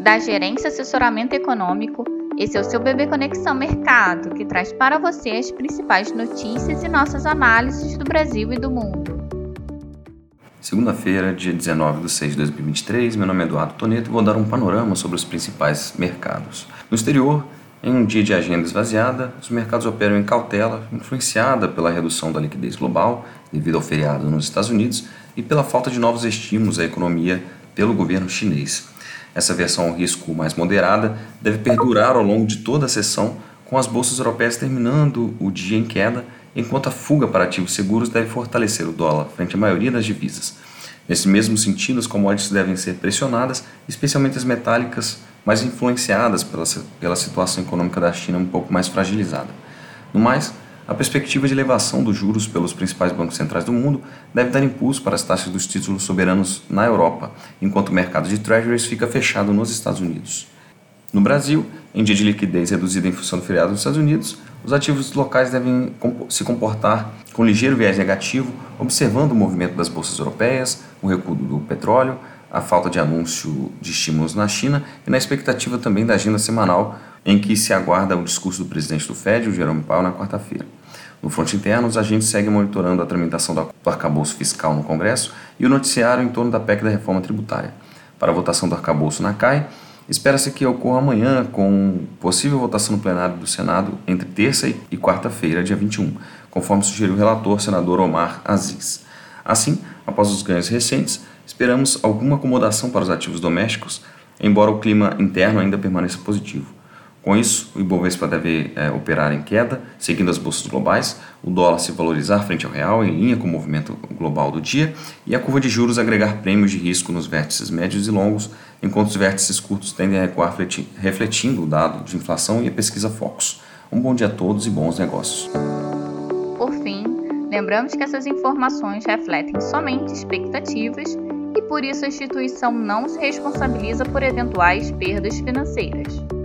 da Gerência Assessoramento Econômico. Esse é o seu Bebê Conexão Mercado, que traz para você as principais notícias e nossas análises do Brasil e do mundo. Segunda-feira, dia 19 de 6 de 2023, meu nome é Eduardo Toneto e vou dar um panorama sobre os principais mercados. No exterior, em um dia de agenda esvaziada, os mercados operam em cautela, influenciada pela redução da liquidez global devido ao feriado nos Estados Unidos e pela falta de novos estímulos à economia pelo governo chinês. Essa versão ao risco mais moderada deve perdurar ao longo de toda a sessão, com as bolsas europeias terminando o dia em queda, enquanto a fuga para ativos seguros deve fortalecer o dólar frente à maioria das divisas. Nesse mesmo sentido, as commodities devem ser pressionadas, especialmente as metálicas, mais influenciadas pela, pela situação econômica da China um pouco mais fragilizada. No mais, a perspectiva de elevação dos juros pelos principais bancos centrais do mundo deve dar impulso para as taxas dos títulos soberanos na Europa, enquanto o mercado de treasuries fica fechado nos Estados Unidos. No Brasil, em dia de liquidez reduzida em função do feriado nos Estados Unidos, os ativos locais devem se comportar com ligeiro viés negativo, observando o movimento das bolsas europeias, o recuo do petróleo, a falta de anúncio de estímulos na China e na expectativa também da agenda semanal em que se aguarda o discurso do presidente do Fed, o Jerome Powell, na quarta-feira. No fronte interno, os agentes seguem monitorando a tramitação do arcabouço fiscal no Congresso e o noticiário em torno da PEC da reforma tributária. Para a votação do arcabouço na CAI, espera-se que ocorra amanhã, com possível votação no plenário do Senado entre terça e quarta-feira, dia 21, conforme sugeriu o relator senador Omar Aziz. Assim, após os ganhos recentes, esperamos alguma acomodação para os ativos domésticos, embora o clima interno ainda permaneça positivo. Com isso, o Ibovespa deve é, operar em queda, seguindo as bolsas globais, o dólar se valorizar frente ao real, em linha com o movimento global do dia, e a curva de juros agregar prêmios de risco nos vértices médios e longos, enquanto os vértices curtos tendem a recuar refletindo o dado de inflação e a pesquisa Focus. Um bom dia a todos e bons negócios. Por fim, lembramos que essas informações refletem somente expectativas e por isso a instituição não se responsabiliza por eventuais perdas financeiras.